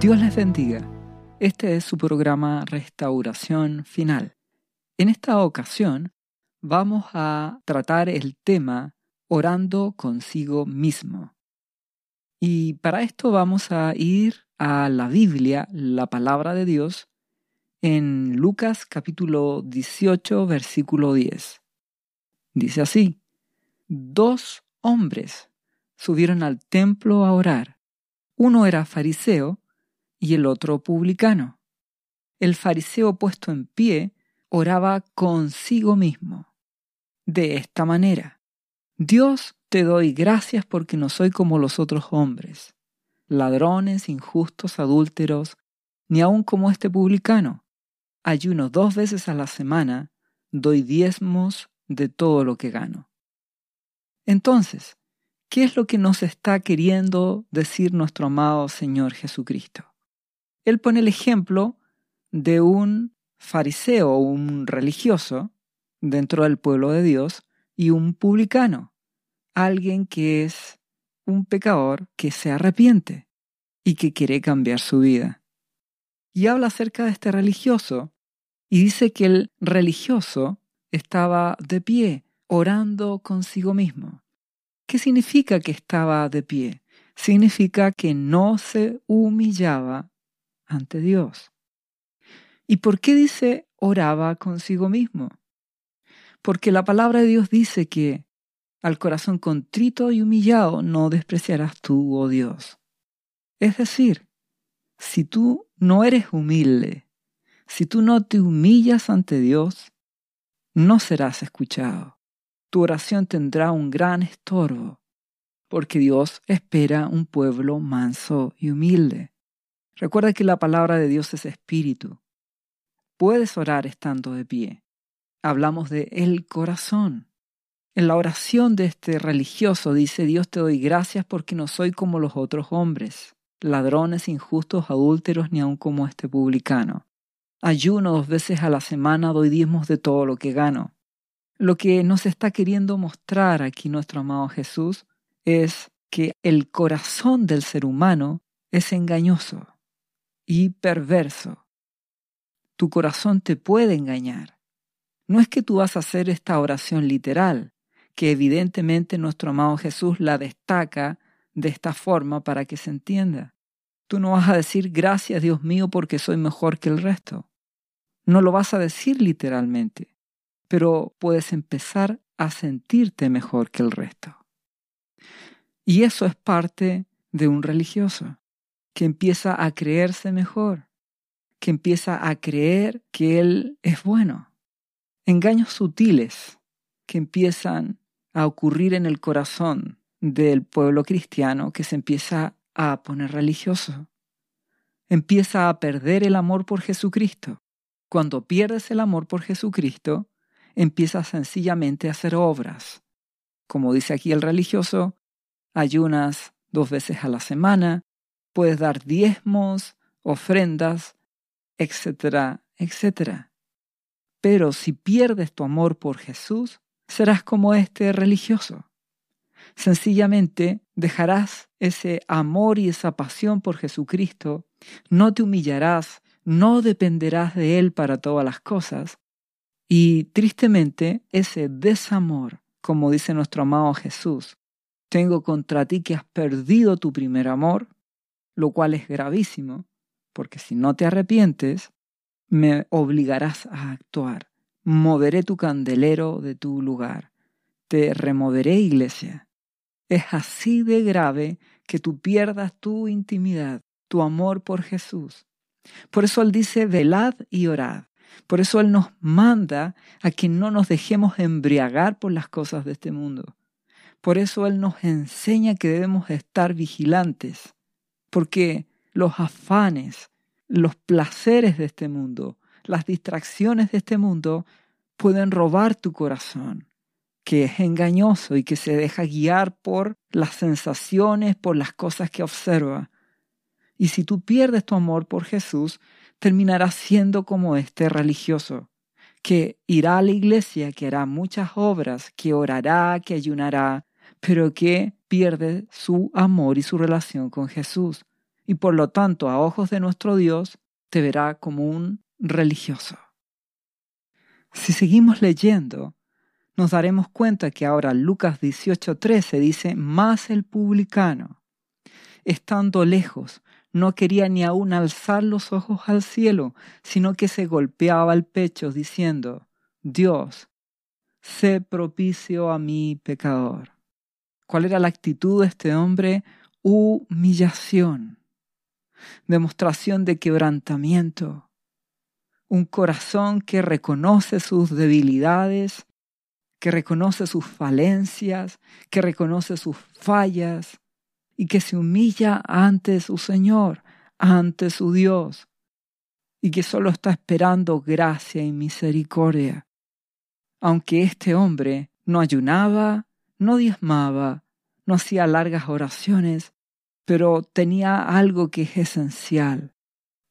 Dios les bendiga. Este es su programa Restauración Final. En esta ocasión vamos a tratar el tema orando consigo mismo. Y para esto vamos a ir a la Biblia, la palabra de Dios, en Lucas capítulo 18, versículo 10. Dice así, dos hombres subieron al templo a orar. Uno era fariseo y el otro publicano. El fariseo puesto en pie oraba consigo mismo. De esta manera, Dios te doy gracias porque no soy como los otros hombres, ladrones, injustos, adúlteros, ni aun como este publicano. Ayuno dos veces a la semana, doy diezmos de todo lo que gano. Entonces, ¿qué es lo que nos está queriendo decir nuestro amado Señor Jesucristo? Él pone el ejemplo de un fariseo o un religioso dentro del pueblo de Dios y un publicano, alguien que es un pecador que se arrepiente y que quiere cambiar su vida. Y habla acerca de este religioso y dice que el religioso estaba de pie, orando consigo mismo. ¿Qué significa que estaba de pie? Significa que no se humillaba ante Dios. ¿Y por qué dice oraba consigo mismo? Porque la palabra de Dios dice que al corazón contrito y humillado no despreciarás tú, oh Dios. Es decir, si tú no eres humilde, si tú no te humillas ante Dios, no serás escuchado. Tu oración tendrá un gran estorbo, porque Dios espera un pueblo manso y humilde. Recuerda que la palabra de Dios es espíritu. Puedes orar estando de pie. Hablamos de el corazón. En la oración de este religioso dice, Dios te doy gracias porque no soy como los otros hombres, ladrones, injustos, adúlteros, ni aun como este publicano. Ayuno dos veces a la semana, doy diezmos de todo lo que gano. Lo que nos está queriendo mostrar aquí nuestro amado Jesús es que el corazón del ser humano es engañoso y perverso. Tu corazón te puede engañar. No es que tú vas a hacer esta oración literal, que evidentemente nuestro amado Jesús la destaca de esta forma para que se entienda. Tú no vas a decir gracias Dios mío porque soy mejor que el resto. No lo vas a decir literalmente, pero puedes empezar a sentirte mejor que el resto. Y eso es parte de un religioso que empieza a creerse mejor, que empieza a creer que Él es bueno. Engaños sutiles que empiezan a ocurrir en el corazón del pueblo cristiano que se empieza a poner religioso. Empieza a perder el amor por Jesucristo. Cuando pierdes el amor por Jesucristo, empiezas sencillamente a hacer obras. Como dice aquí el religioso, ayunas dos veces a la semana, puedes dar diezmos, ofrendas, etcétera, etcétera. Pero si pierdes tu amor por Jesús, serás como este religioso. Sencillamente dejarás ese amor y esa pasión por Jesucristo, no te humillarás, no dependerás de Él para todas las cosas, y tristemente ese desamor, como dice nuestro amado Jesús, tengo contra ti que has perdido tu primer amor, lo cual es gravísimo, porque si no te arrepientes, me obligarás a actuar. Moveré tu candelero de tu lugar. Te removeré, iglesia. Es así de grave que tú pierdas tu intimidad, tu amor por Jesús. Por eso Él dice, velad y orad. Por eso Él nos manda a que no nos dejemos embriagar por las cosas de este mundo. Por eso Él nos enseña que debemos estar vigilantes porque los afanes, los placeres de este mundo, las distracciones de este mundo pueden robar tu corazón, que es engañoso y que se deja guiar por las sensaciones, por las cosas que observa. Y si tú pierdes tu amor por Jesús, terminarás siendo como este religioso, que irá a la iglesia, que hará muchas obras, que orará, que ayunará, pero que pierde su amor y su relación con Jesús. y por lo tanto a ojos de nuestro Dios te verá como un religioso. Si seguimos leyendo, nos daremos cuenta que ahora Lucas 18:13 dice, más el publicano, estando lejos, no quería ni aún alzar los ojos al cielo, sino que se golpeaba el pecho diciendo, Dios, sé propicio a mi pecador. ¿Cuál era la actitud de este hombre? Humillación, demostración de quebrantamiento, un corazón que reconoce sus debilidades, que reconoce sus falencias, que reconoce sus fallas y que se humilla ante su Señor, ante su Dios, y que solo está esperando gracia y misericordia. Aunque este hombre no ayunaba, no diezmaba, no hacía largas oraciones, pero tenía algo que es esencial,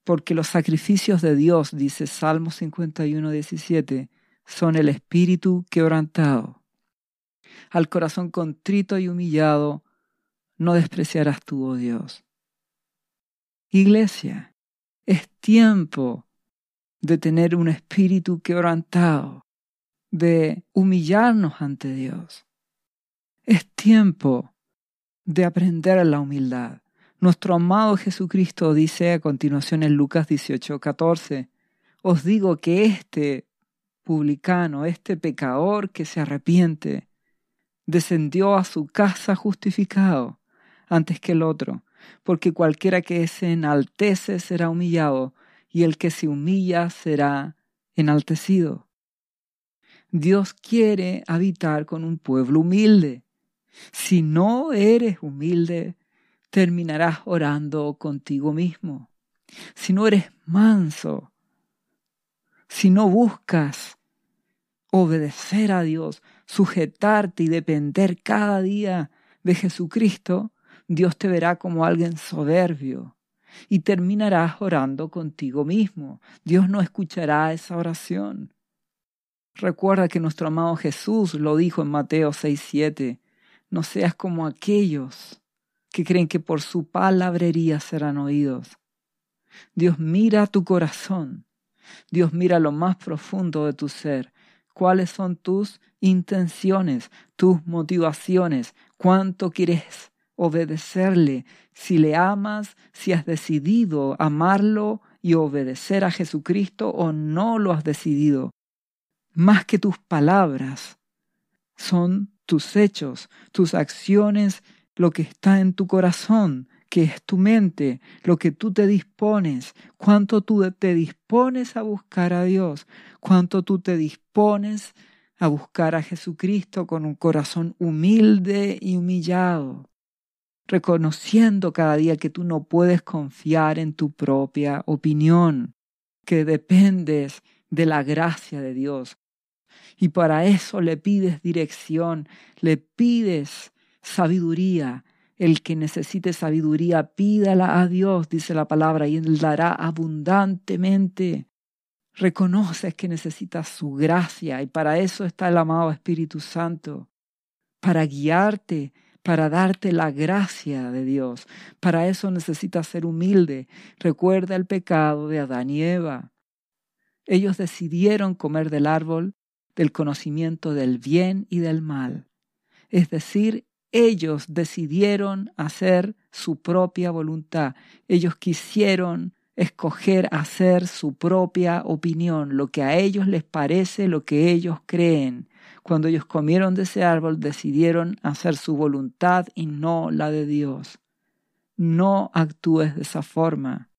porque los sacrificios de Dios, dice Salmo 51, 17, son el espíritu quebrantado. Al corazón contrito y humillado, no despreciarás tú, oh Dios. Iglesia, es tiempo de tener un espíritu quebrantado, de humillarnos ante Dios. Es tiempo de aprender la humildad. Nuestro amado Jesucristo dice a continuación en Lucas 18, 14, os digo que este publicano, este pecador que se arrepiente, descendió a su casa justificado antes que el otro, porque cualquiera que se enaltece será humillado, y el que se humilla será enaltecido. Dios quiere habitar con un pueblo humilde. Si no eres humilde, terminarás orando contigo mismo. Si no eres manso, si no buscas obedecer a Dios, sujetarte y depender cada día de Jesucristo, Dios te verá como alguien soberbio y terminarás orando contigo mismo. Dios no escuchará esa oración. Recuerda que nuestro amado Jesús lo dijo en Mateo 6:7, no seas como aquellos que creen que por su palabrería serán oídos. Dios mira tu corazón Dios mira lo más profundo de tu ser. ¿Cuáles son tus intenciones, tus motivaciones? ¿Cuánto quieres obedecerle? Si le amas, si has decidido amarlo y obedecer a Jesucristo o no lo has decidido. Más que tus palabras, son tus hechos, tus acciones, lo que está en tu corazón, que es tu mente, lo que tú te dispones, cuánto tú te dispones a buscar a Dios, cuánto tú te dispones a buscar a Jesucristo con un corazón humilde y humillado, reconociendo cada día que tú no puedes confiar en tu propia opinión, que dependes de la gracia de Dios. Y para eso le pides dirección, le pides sabiduría, el que necesite sabiduría, pídala a Dios, dice la palabra, y Él dará abundantemente. Reconoces que necesitas su gracia y para eso está el amado Espíritu Santo, para guiarte, para darte la gracia de Dios. Para eso necesitas ser humilde. Recuerda el pecado de Adán y Eva. Ellos decidieron comer del árbol del conocimiento del bien y del mal, es decir, ellos decidieron hacer su propia voluntad. Ellos quisieron escoger hacer su propia opinión, lo que a ellos les parece, lo que ellos creen. Cuando ellos comieron de ese árbol, decidieron hacer su voluntad y no la de Dios. No actúes de esa forma.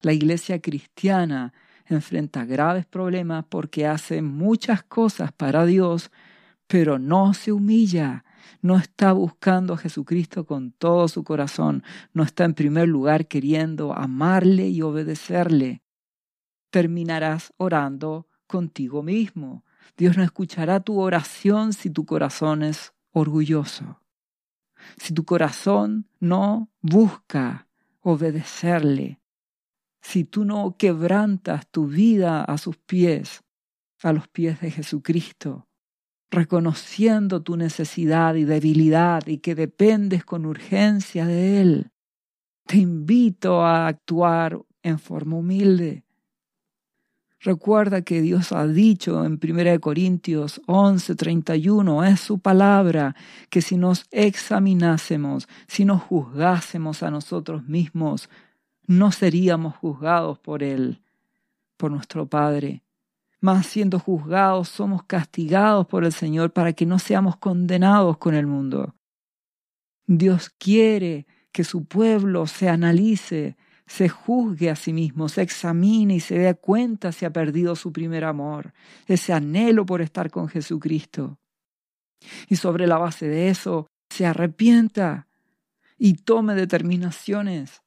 La iglesia cristiana enfrenta graves problemas porque hace muchas cosas para Dios, pero no se humilla, no está buscando a Jesucristo con todo su corazón, no está en primer lugar queriendo amarle y obedecerle, terminarás orando contigo mismo. Dios no escuchará tu oración si tu corazón es orgulloso. Si tu corazón no busca obedecerle, si tú no quebrantas tu vida a sus pies, a los pies de Jesucristo, reconociendo tu necesidad y debilidad y que dependes con urgencia de Él. Te invito a actuar en forma humilde. Recuerda que Dios ha dicho en 1 Corintios 11, 31, es su palabra, que si nos examinásemos, si nos juzgásemos a nosotros mismos, no seríamos juzgados por Él, por nuestro Padre. Mas siendo juzgados, somos castigados por el Señor para que no seamos condenados con el mundo. Dios quiere que su pueblo se analice, se juzgue a sí mismo, se examine y se dé cuenta si ha perdido su primer amor, ese anhelo por estar con Jesucristo. Y sobre la base de eso, se arrepienta y tome determinaciones.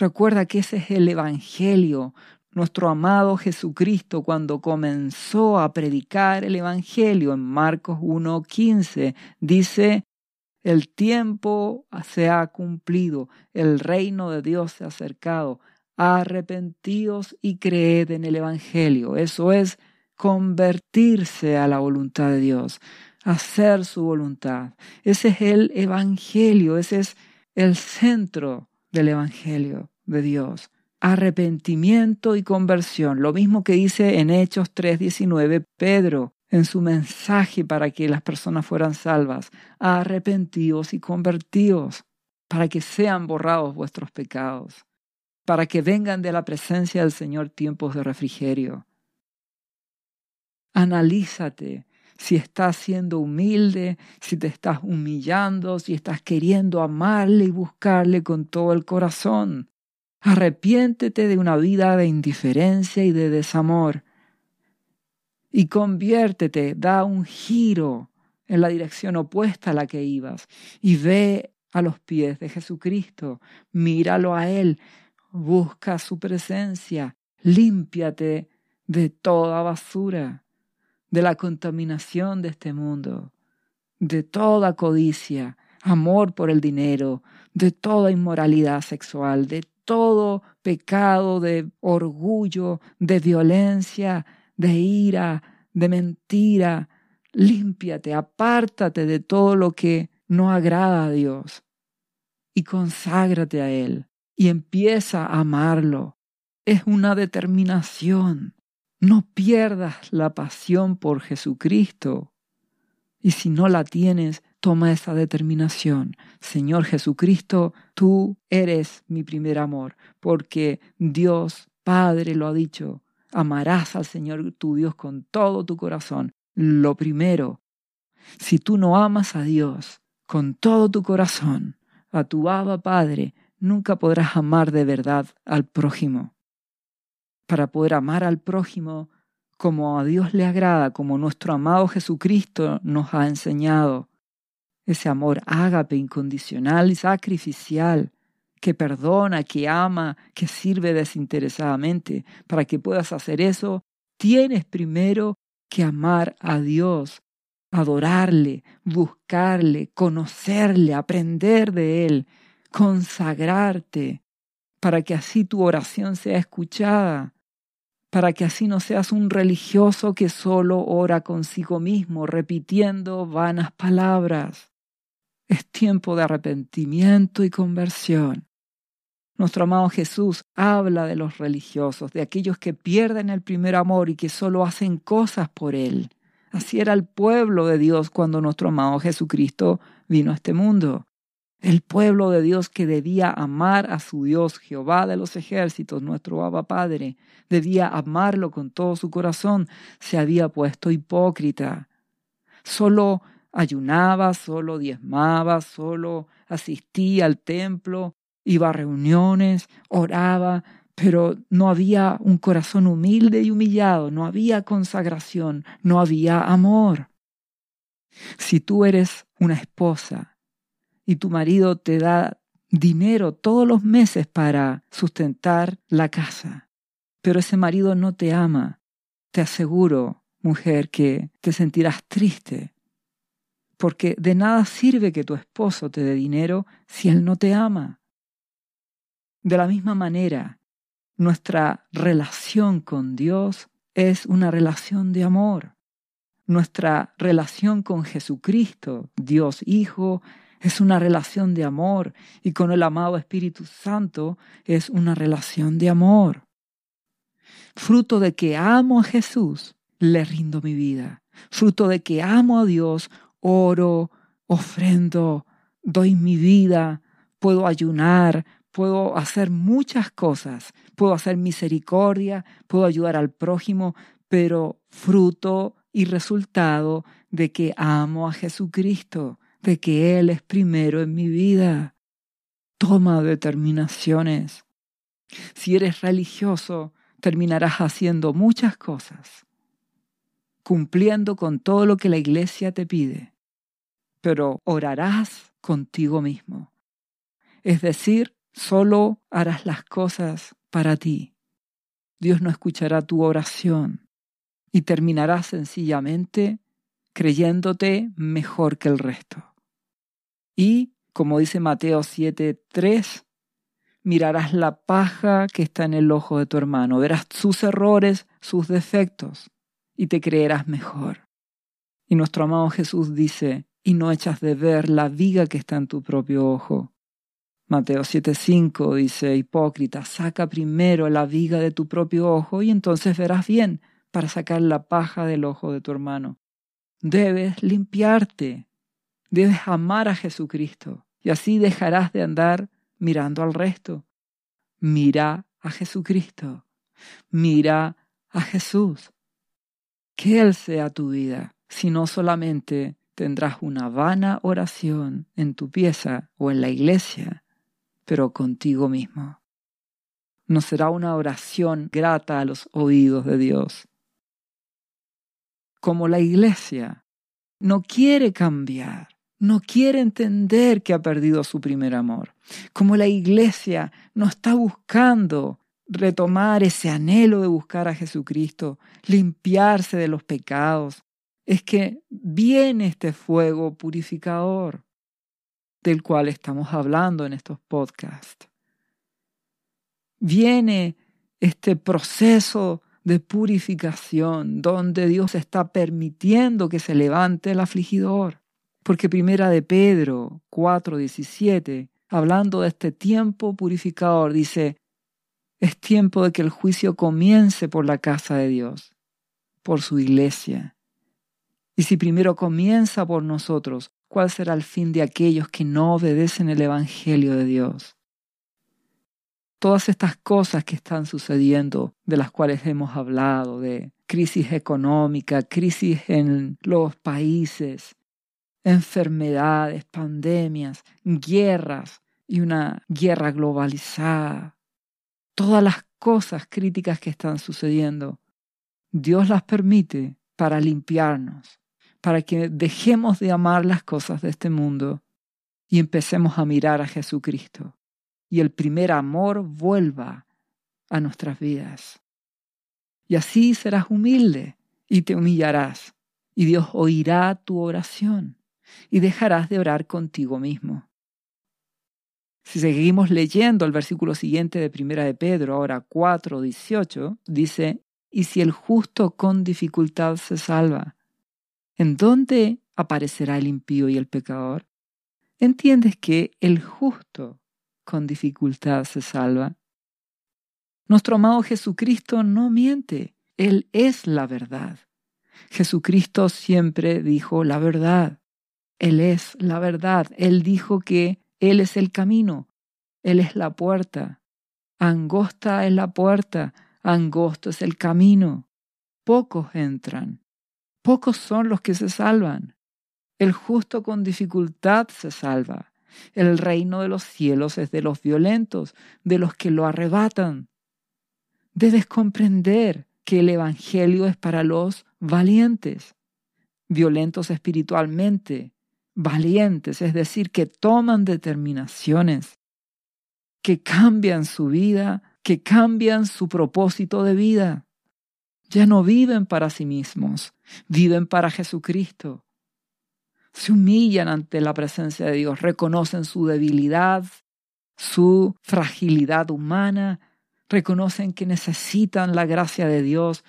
Recuerda que ese es el Evangelio. Nuestro amado Jesucristo cuando comenzó a predicar el Evangelio en Marcos 1.15 dice, el tiempo se ha cumplido, el reino de Dios se ha acercado. Arrepentíos y creed en el Evangelio. Eso es convertirse a la voluntad de Dios, hacer su voluntad. Ese es el Evangelio, ese es el centro del Evangelio de Dios. Arrepentimiento y conversión, lo mismo que dice en Hechos 3:19 Pedro, en su mensaje para que las personas fueran salvas. Arrepentíos y convertíos para que sean borrados vuestros pecados, para que vengan de la presencia del Señor tiempos de refrigerio. Analízate si estás siendo humilde, si te estás humillando, si estás queriendo amarle y buscarle con todo el corazón. Arrepiéntete de una vida de indiferencia y de desamor. Y conviértete, da un giro en la dirección opuesta a la que ibas. Y ve a los pies de Jesucristo, míralo a Él, busca su presencia, límpiate de toda basura, de la contaminación de este mundo, de toda codicia, amor por el dinero, de toda inmoralidad sexual, de todo pecado de orgullo, de violencia, de ira, de mentira. Límpiate, apártate de todo lo que no agrada a Dios y conságrate a Él y empieza a amarlo. Es una determinación. No pierdas la pasión por Jesucristo. Y si no la tienes, toma esa determinación. Señor Jesucristo, tú eres mi primer amor, porque Dios Padre lo ha dicho. Amarás al Señor tu Dios con todo tu corazón. Lo primero, si tú no amas a Dios con todo tu corazón, a tu Abba Padre, nunca podrás amar de verdad al prójimo. Para poder amar al prójimo como a Dios le agrada, como nuestro amado Jesucristo nos ha enseñado, ese amor ágape, incondicional y sacrificial, que perdona, que ama, que sirve desinteresadamente. Para que puedas hacer eso, tienes primero que amar a Dios, adorarle, buscarle, conocerle, aprender de Él, consagrarte, para que así tu oración sea escuchada, para que así no seas un religioso que solo ora consigo mismo, repitiendo vanas palabras. Es tiempo de arrepentimiento y conversión. Nuestro amado Jesús habla de los religiosos, de aquellos que pierden el primer amor y que solo hacen cosas por Él. Así era el pueblo de Dios cuando nuestro amado Jesucristo vino a este mundo. El pueblo de Dios que debía amar a su Dios, Jehová de los ejércitos, nuestro Abba Padre, debía amarlo con todo su corazón, se había puesto hipócrita. Solo ayunaba, solo diezmaba, solo asistía al templo, iba a reuniones, oraba, pero no había un corazón humilde y humillado, no había consagración, no había amor. Si tú eres una esposa y tu marido te da dinero todos los meses para sustentar la casa, pero ese marido no te ama, te aseguro, mujer, que te sentirás triste, porque de nada sirve que tu esposo te dé dinero si él no te ama. De la misma manera, nuestra relación con Dios es una relación de amor. Nuestra relación con Jesucristo, Dios Hijo, es una relación de amor y con el amado Espíritu Santo es una relación de amor. Fruto de que amo a Jesús, le rindo mi vida. Fruto de que amo a Dios, oro, ofrendo, doy mi vida, puedo ayunar, puedo hacer muchas cosas, puedo hacer misericordia, puedo ayudar al prójimo, pero fruto y resultado de que amo a Jesucristo, de que Él es primero en mi vida. Toma determinaciones. Si eres religioso, terminarás haciendo muchas cosas, cumpliendo con todo lo que la iglesia te pide, pero orarás contigo mismo. Es decir, solo harás las cosas para ti. Dios no escuchará tu oración y terminarás sencillamente creyéndote mejor que el resto. Y, como dice Mateo 7:3, mirarás la paja que está en el ojo de tu hermano, verás sus errores, sus defectos, y te creerás mejor. Y nuestro amado Jesús dice, y no echas de ver la viga que está en tu propio ojo. Mateo 7:5 dice, hipócrita, saca primero la viga de tu propio ojo y entonces verás bien para sacar la paja del ojo de tu hermano. Debes limpiarte, debes amar a Jesucristo y así dejarás de andar mirando al resto. Mira a Jesucristo, mira a Jesús. Que Él sea tu vida, si no solamente tendrás una vana oración en tu pieza o en la iglesia, pero contigo mismo. No será una oración grata a los oídos de Dios. Como la iglesia no quiere cambiar, no quiere entender que ha perdido su primer amor. Como la iglesia no está buscando retomar ese anhelo de buscar a Jesucristo, limpiarse de los pecados, es que viene este fuego purificador del cual estamos hablando en estos podcasts. Viene este proceso de purificación donde Dios está permitiendo que se levante el afligidor. Porque primera de Pedro 4:17, hablando de este tiempo purificador, dice, es tiempo de que el juicio comience por la casa de Dios, por su iglesia. Y si primero comienza por nosotros, ¿cuál será el fin de aquellos que no obedecen el Evangelio de Dios? Todas estas cosas que están sucediendo, de las cuales hemos hablado, de crisis económica, crisis en los países, enfermedades, pandemias, guerras y una guerra globalizada. Todas las cosas críticas que están sucediendo, Dios las permite para limpiarnos, para que dejemos de amar las cosas de este mundo y empecemos a mirar a Jesucristo y el primer amor vuelva a nuestras vidas. Y así serás humilde y te humillarás y Dios oirá tu oración y dejarás de orar contigo mismo. Si seguimos leyendo el versículo siguiente de Primera de Pedro, ahora 4, 18, dice, y si el justo con dificultad se salva, ¿en dónde aparecerá el impío y el pecador? ¿Entiendes que el justo con dificultad se salva? Nuestro amado Jesucristo no miente, Él es la verdad. Jesucristo siempre dijo la verdad. Él es la verdad. Él dijo que Él es el camino, Él es la puerta. Angosta es la puerta, angosto es el camino. Pocos entran, pocos son los que se salvan. El justo con dificultad se salva. El reino de los cielos es de los violentos, de los que lo arrebatan. Debes comprender que el Evangelio es para los valientes, violentos espiritualmente, valientes, es decir, que toman determinaciones, que cambian su vida, que cambian su propósito de vida. Ya no viven para sí mismos, viven para Jesucristo. Se humillan ante la presencia de Dios, reconocen su debilidad, su fragilidad humana, reconocen que necesitan la gracia de Dios,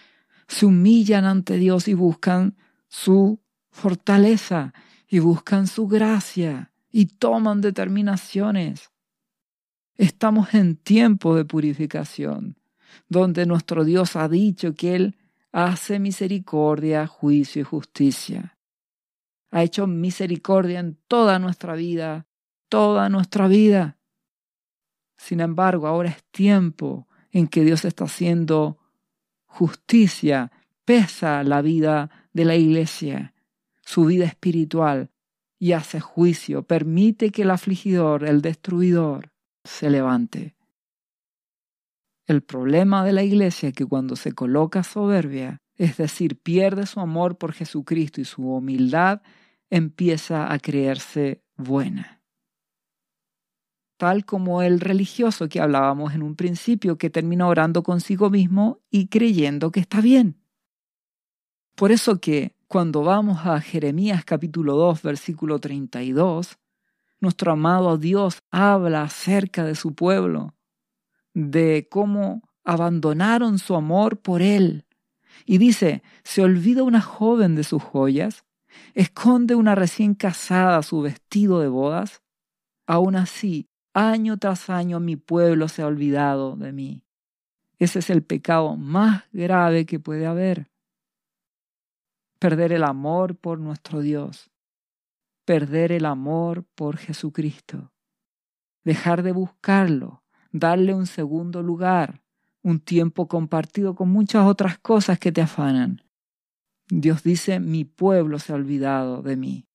se humillan ante Dios y buscan su fortaleza y buscan su gracia y toman determinaciones. Estamos en tiempo de purificación, donde nuestro Dios ha dicho que Él hace misericordia, juicio y justicia. Ha hecho misericordia en toda nuestra vida, toda nuestra vida. Sin embargo, ahora es tiempo en que Dios está haciendo justicia, pesa la vida de la iglesia, su vida espiritual, y hace juicio, permite que el afligidor, el destruidor, se levante. El problema de la iglesia es que cuando se coloca soberbia, es decir, pierde su amor por Jesucristo y su humildad, empieza a creerse buena. Tal como el religioso que hablábamos en un principio, que termina orando consigo mismo y creyendo que está bien. Por eso que cuando vamos a Jeremías capítulo 2, versículo 32, nuestro amado Dios habla acerca de su pueblo, de cómo abandonaron su amor por Él. Y dice, se olvida una joven de sus joyas, esconde una recién casada su vestido de bodas. Aún así, año tras año mi pueblo se ha olvidado de mí. Ese es el pecado más grave que puede haber perder el amor por nuestro Dios, perder el amor por Jesucristo, dejar de buscarlo, darle un segundo lugar, un tiempo compartido con muchas otras cosas que te afanan. Dios dice, mi pueblo se ha olvidado de mí.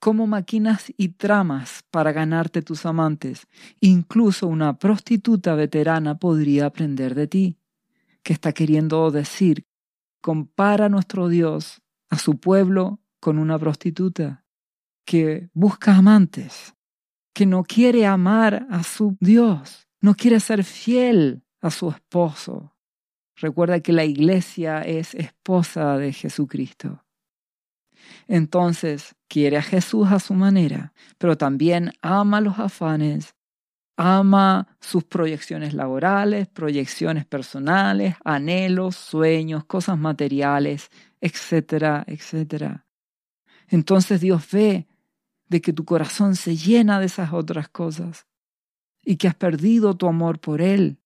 Como maquinas y tramas para ganarte tus amantes, incluso una prostituta veterana podría aprender de ti. ¿Qué está queriendo decir compara a nuestro Dios, a su pueblo, con una prostituta que busca amantes, que no quiere amar a su Dios, no quiere ser fiel a su esposo. Recuerda que la iglesia es esposa de Jesucristo. Entonces, quiere a Jesús a su manera, pero también ama los afanes ama sus proyecciones laborales, proyecciones personales, anhelos, sueños, cosas materiales, etcétera, etcétera. Entonces Dios ve de que tu corazón se llena de esas otras cosas y que has perdido tu amor por Él.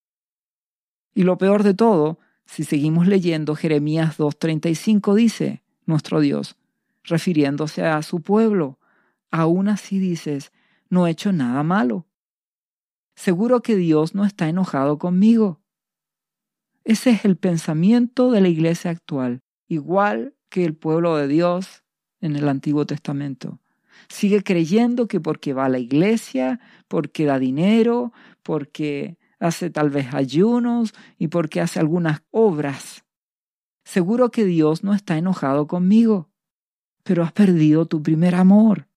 Y lo peor de todo, si seguimos leyendo Jeremías 2.35 dice, nuestro Dios, refiriéndose a su pueblo, aún así dices, no he hecho nada malo seguro que Dios no está enojado conmigo. Ese es el pensamiento de la iglesia actual, igual que el pueblo de Dios en el Antiguo Testamento. Sigue creyendo que porque va a la iglesia, porque da dinero, porque hace tal vez ayunos y porque hace algunas obras. Seguro que Dios no está enojado conmigo, pero has perdido tu primer amor.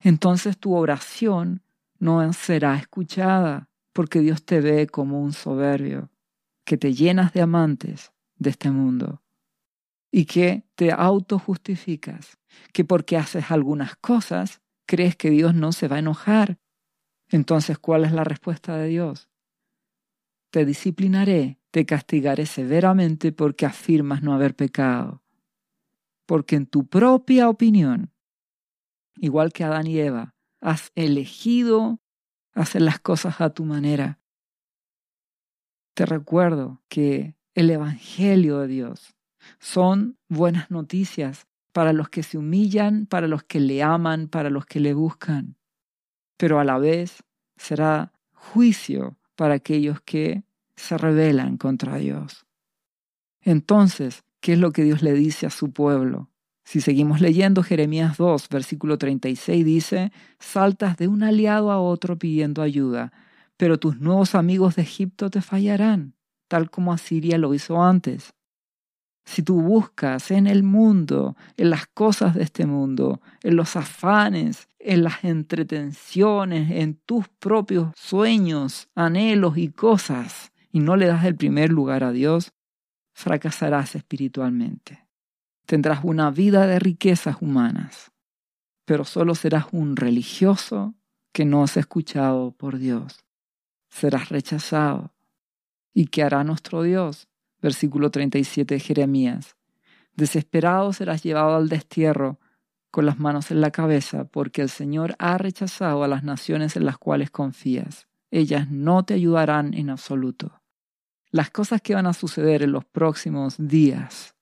Entonces tu oración no será escuchada, porque Dios te ve como un soberbio, que te llenas de amantes de este mundo y que te autojustificas, que porque haces algunas cosas crees que Dios no se va a enojar. Entonces, ¿cuál es la respuesta de Dios? Te disciplinaré, te castigaré severamente porque afirmas no haber pecado. Porque en tu propia opinión, igual que Adán y Eva, has elegido hacer las cosas a tu manera. Te recuerdo que el Evangelio de Dios son buenas noticias para los que se humillan, para los que le aman, para los que le buscan, pero a la vez será juicio para aquellos que se rebelan contra Dios. Entonces, ¿qué es lo que Dios le dice a su pueblo? Si seguimos leyendo Jeremías 2, versículo 36 dice, saltas de un aliado a otro pidiendo ayuda, pero tus nuevos amigos de Egipto te fallarán, tal como Asiria lo hizo antes. Si tú buscas en el mundo, en las cosas de este mundo, en los afanes, en las entretenciones, en tus propios sueños, anhelos y cosas, y no le das el primer lugar a Dios, fracasarás espiritualmente. Tendrás una vida de riquezas humanas, pero solo serás un religioso que no has escuchado por Dios. Serás rechazado. ¿Y qué hará nuestro Dios? Versículo 37 de Jeremías. Desesperado serás llevado al destierro con las manos en la cabeza, porque el Señor ha rechazado a las naciones en las cuales confías. Ellas no te ayudarán en absoluto. Las cosas que van a suceder en los próximos días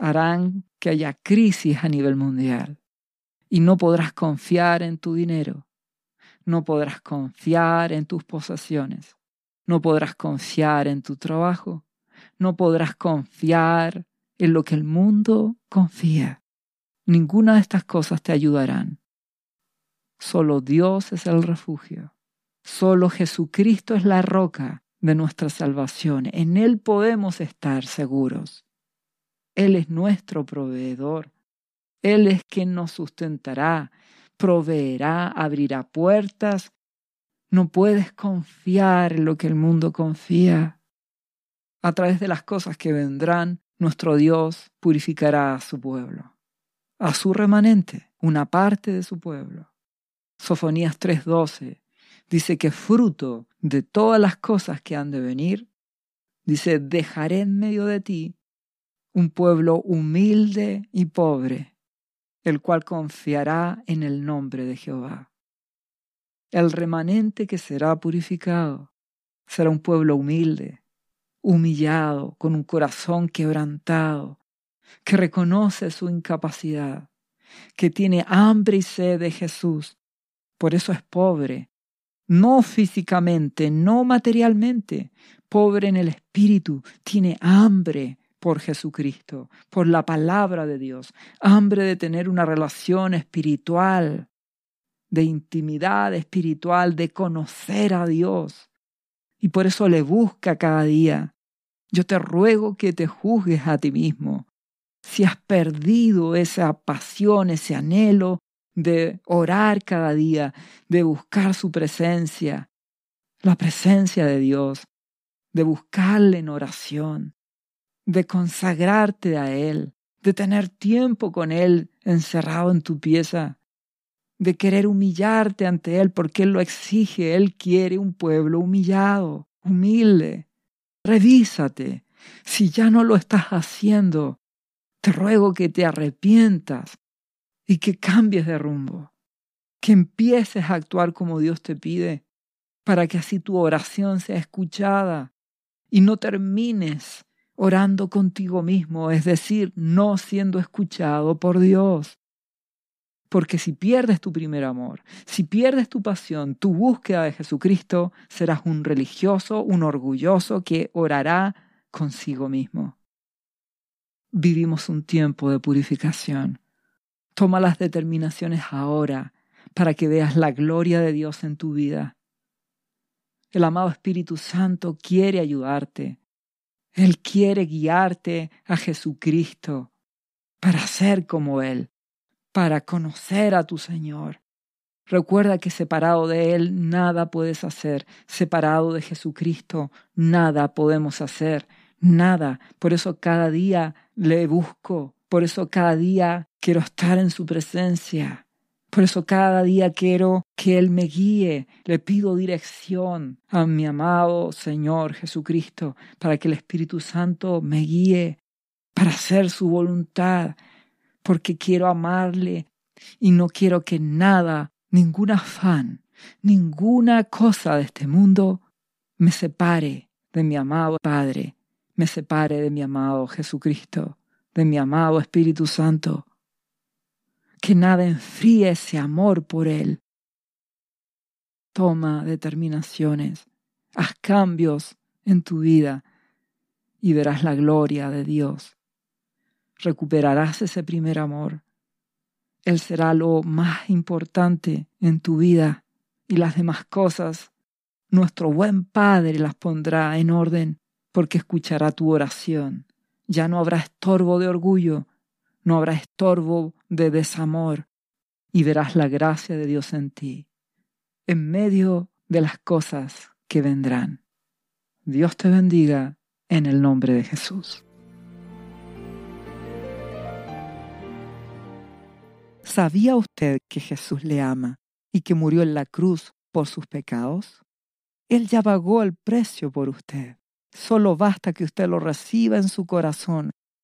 harán que haya crisis a nivel mundial y no podrás confiar en tu dinero, no podrás confiar en tus posesiones, no podrás confiar en tu trabajo, no podrás confiar en lo que el mundo confía. Ninguna de estas cosas te ayudarán. Solo Dios es el refugio. Solo Jesucristo es la roca de nuestra salvación. En Él podemos estar seguros. Él es nuestro proveedor. Él es quien nos sustentará, proveerá, abrirá puertas. No puedes confiar en lo que el mundo confía. A través de las cosas que vendrán, nuestro Dios purificará a su pueblo, a su remanente, una parte de su pueblo. Sofonías 3:12 dice que fruto de todas las cosas que han de venir, dice, dejaré en medio de ti un pueblo humilde y pobre, el cual confiará en el nombre de Jehová. El remanente que será purificado será un pueblo humilde, humillado, con un corazón quebrantado, que reconoce su incapacidad, que tiene hambre y sed de Jesús. Por eso es pobre, no físicamente, no materialmente, pobre en el espíritu, tiene hambre por Jesucristo, por la palabra de Dios, hambre de tener una relación espiritual, de intimidad espiritual, de conocer a Dios. Y por eso le busca cada día. Yo te ruego que te juzgues a ti mismo. Si has perdido esa pasión, ese anhelo de orar cada día, de buscar su presencia, la presencia de Dios, de buscarle en oración, de consagrarte a Él, de tener tiempo con Él encerrado en tu pieza, de querer humillarte ante Él porque Él lo exige, Él quiere un pueblo humillado, humilde. Revísate. Si ya no lo estás haciendo, te ruego que te arrepientas y que cambies de rumbo, que empieces a actuar como Dios te pide, para que así tu oración sea escuchada y no termines orando contigo mismo, es decir, no siendo escuchado por Dios. Porque si pierdes tu primer amor, si pierdes tu pasión, tu búsqueda de Jesucristo, serás un religioso, un orgulloso que orará consigo mismo. Vivimos un tiempo de purificación. Toma las determinaciones ahora para que veas la gloria de Dios en tu vida. El amado Espíritu Santo quiere ayudarte él quiere guiarte a Jesucristo para ser como Él, para conocer a tu Señor. Recuerda que separado de Él nada puedes hacer, separado de Jesucristo nada podemos hacer, nada. Por eso cada día le busco, por eso cada día quiero estar en su presencia. Por eso cada día quiero que Él me guíe. Le pido dirección a mi amado Señor Jesucristo para que el Espíritu Santo me guíe para hacer su voluntad, porque quiero amarle y no quiero que nada, ningún afán, ninguna cosa de este mundo me separe de mi amado Padre, me separe de mi amado Jesucristo, de mi amado Espíritu Santo que nada enfríe ese amor por Él. Toma determinaciones, haz cambios en tu vida y verás la gloria de Dios. Recuperarás ese primer amor. Él será lo más importante en tu vida y las demás cosas. Nuestro buen Padre las pondrá en orden porque escuchará tu oración. Ya no habrá estorbo de orgullo, no habrá estorbo de desamor y verás la gracia de Dios en ti, en medio de las cosas que vendrán. Dios te bendiga en el nombre de Jesús. ¿Sabía usted que Jesús le ama y que murió en la cruz por sus pecados? Él ya pagó el precio por usted. Solo basta que usted lo reciba en su corazón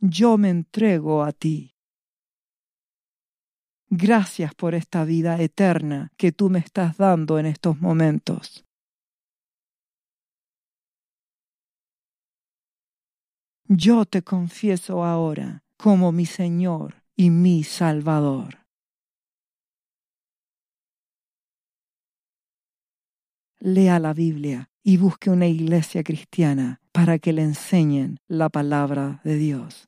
Yo me entrego a ti. Gracias por esta vida eterna que tú me estás dando en estos momentos. Yo te confieso ahora como mi Señor y mi Salvador. Lea la Biblia y busque una iglesia cristiana para que le enseñen la palabra de Dios.